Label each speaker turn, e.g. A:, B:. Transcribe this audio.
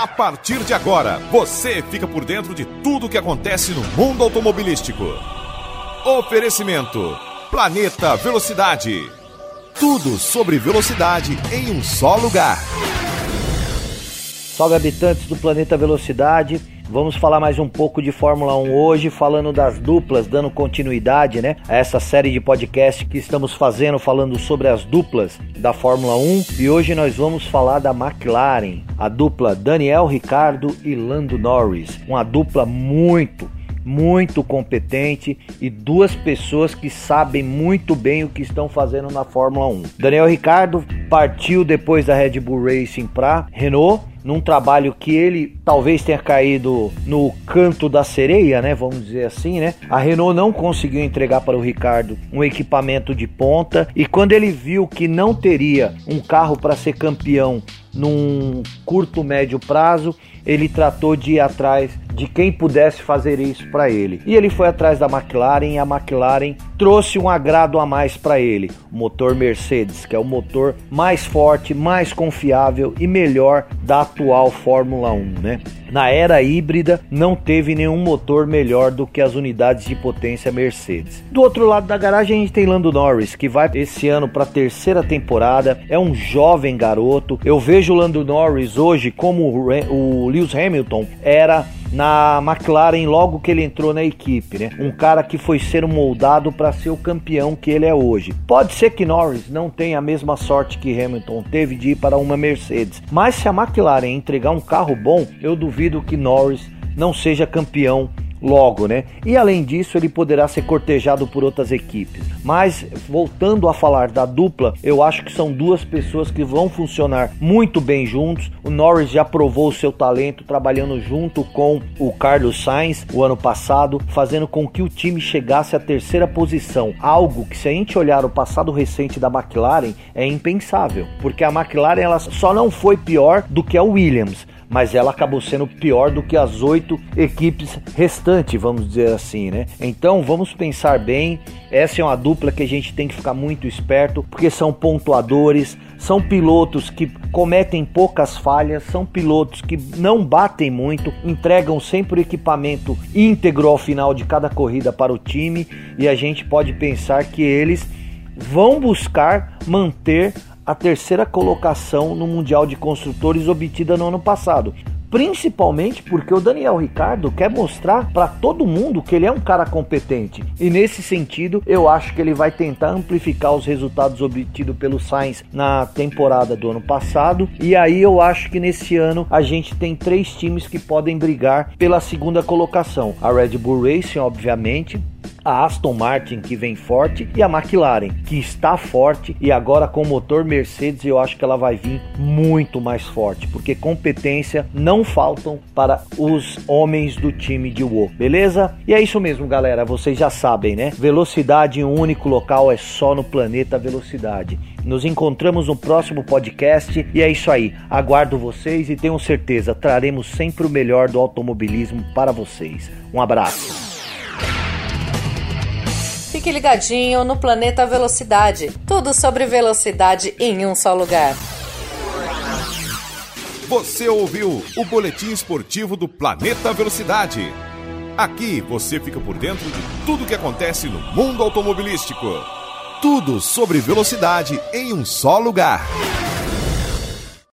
A: A partir de agora, você fica por dentro de tudo o que acontece no mundo automobilístico. Oferecimento: Planeta Velocidade. Tudo sobre velocidade em um só lugar.
B: Salve habitantes do Planeta Velocidade. Vamos falar mais um pouco de Fórmula 1 hoje, falando das duplas, dando continuidade, né, a essa série de podcast que estamos fazendo, falando sobre as duplas da Fórmula 1. E hoje nós vamos falar da McLaren, a dupla Daniel Ricardo e Lando Norris, uma dupla muito muito competente e duas pessoas que sabem muito bem o que estão fazendo na Fórmula 1. Daniel Ricardo partiu depois da Red Bull Racing para Renault num trabalho que ele talvez tenha caído no canto da sereia, né? Vamos dizer assim, né? A Renault não conseguiu entregar para o Ricardo um equipamento de ponta e quando ele viu que não teria um carro para ser campeão num curto médio prazo, ele tratou de ir atrás de quem pudesse fazer isso para ele. E ele foi atrás da McLaren e a McLaren trouxe um agrado a mais para ele, o motor Mercedes, que é o motor mais forte, mais confiável e melhor da atual Fórmula 1, né? Na era híbrida não teve nenhum motor melhor do que as unidades de potência Mercedes. Do outro lado da garagem a gente tem Lando Norris, que vai esse ano para a terceira temporada, é um jovem garoto. Eu vejo o Lando Norris hoje como o Lewis Hamilton era na McLaren logo que ele entrou na equipe, né? Um cara que foi ser moldado para ser o campeão que ele é hoje. Pode ser que Norris não tenha a mesma sorte que Hamilton teve de ir para uma Mercedes, mas se a McLaren entregar um carro bom, eu duvido que Norris não seja campeão logo, né? E além disso, ele poderá ser cortejado por outras equipes. Mas voltando a falar da dupla, eu acho que são duas pessoas que vão funcionar muito bem juntos. O Norris já provou o seu talento trabalhando junto com o Carlos Sainz o ano passado, fazendo com que o time chegasse à terceira posição. Algo que se a gente olhar o passado recente da McLaren é impensável, porque a McLaren ela só não foi pior do que a Williams mas ela acabou sendo pior do que as oito equipes restantes, vamos dizer assim, né? Então vamos pensar bem. Essa é uma dupla que a gente tem que ficar muito esperto, porque são pontuadores, são pilotos que cometem poucas falhas, são pilotos que não batem muito, entregam sempre o equipamento íntegro ao final de cada corrida para o time e a gente pode pensar que eles vão buscar manter a terceira colocação no Mundial de Construtores obtida no ano passado. Principalmente porque o Daniel Ricardo quer mostrar para todo mundo que ele é um cara competente. E nesse sentido, eu acho que ele vai tentar amplificar os resultados obtidos pelo Sainz na temporada do ano passado. E aí eu acho que nesse ano a gente tem três times que podem brigar pela segunda colocação: a Red Bull Racing, obviamente, a Aston Martin que vem forte e a McLaren que está forte e agora com o motor Mercedes eu acho que ela vai vir muito mais forte, porque competência não faltam para os homens do time de WoW, beleza? E é isso mesmo, galera, vocês já sabem, né? Velocidade em um único local é só no planeta Velocidade. Nos encontramos no próximo podcast e é isso aí. Aguardo vocês e tenho certeza traremos sempre o melhor do automobilismo para vocês. Um abraço.
C: Fique ligadinho no Planeta Velocidade. Tudo sobre velocidade em um só lugar.
A: Você ouviu o boletim esportivo do Planeta Velocidade. Aqui você fica por dentro de tudo que acontece no mundo automobilístico. Tudo sobre velocidade em um só lugar.